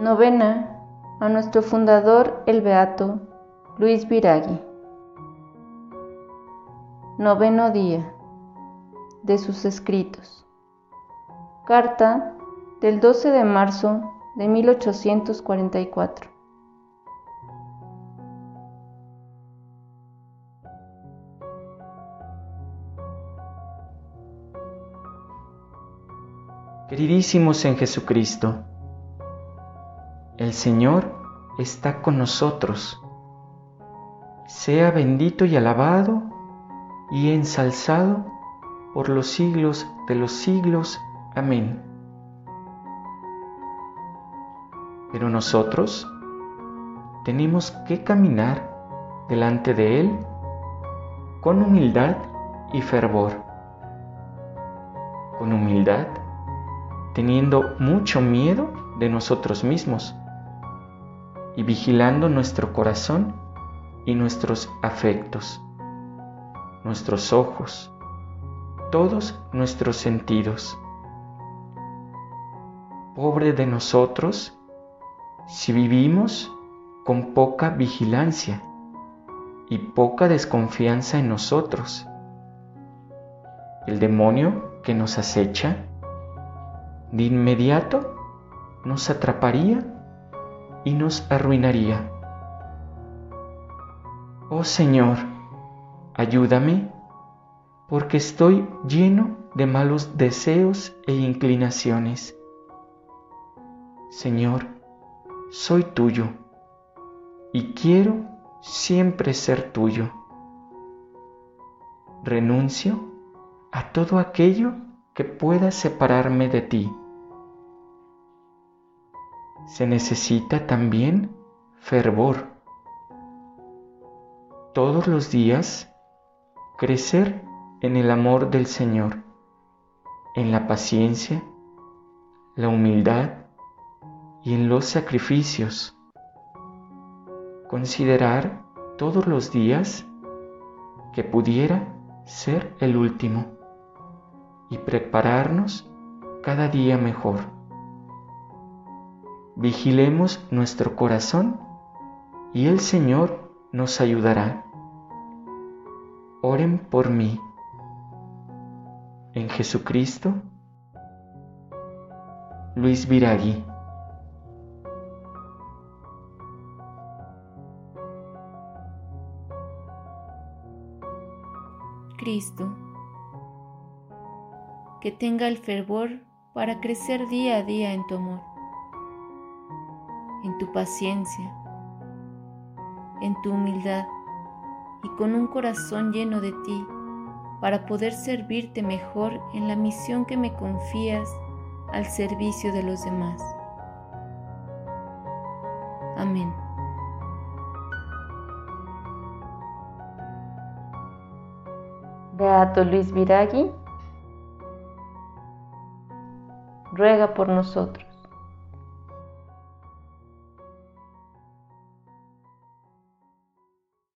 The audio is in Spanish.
Novena a nuestro fundador el Beato Luis Viragui. Noveno día de sus escritos. Carta del 12 de marzo de 1844. Queridísimos en Jesucristo, el Señor está con nosotros. Sea bendito y alabado y ensalzado por los siglos de los siglos. Amén. Pero nosotros tenemos que caminar delante de Él con humildad y fervor. Con humildad, teniendo mucho miedo de nosotros mismos y vigilando nuestro corazón y nuestros afectos, nuestros ojos, todos nuestros sentidos. Pobre de nosotros si vivimos con poca vigilancia y poca desconfianza en nosotros. El demonio que nos acecha de inmediato nos atraparía y nos arruinaría. Oh Señor, ayúdame porque estoy lleno de malos deseos e inclinaciones. Señor, soy tuyo y quiero siempre ser tuyo. Renuncio a todo aquello que pueda separarme de ti. Se necesita también fervor. Todos los días crecer en el amor del Señor, en la paciencia, la humildad y en los sacrificios. Considerar todos los días que pudiera ser el último y prepararnos cada día mejor. Vigilemos nuestro corazón y el Señor nos ayudará. Oren por mí. En Jesucristo, Luis Viragui. Cristo, que tenga el fervor para crecer día a día en tu amor, en tu paciencia, en tu humildad y con un corazón lleno de ti para poder servirte mejor en la misión que me confías al servicio de los demás. Amén. Beato Luis Viragui, ruega por nosotros.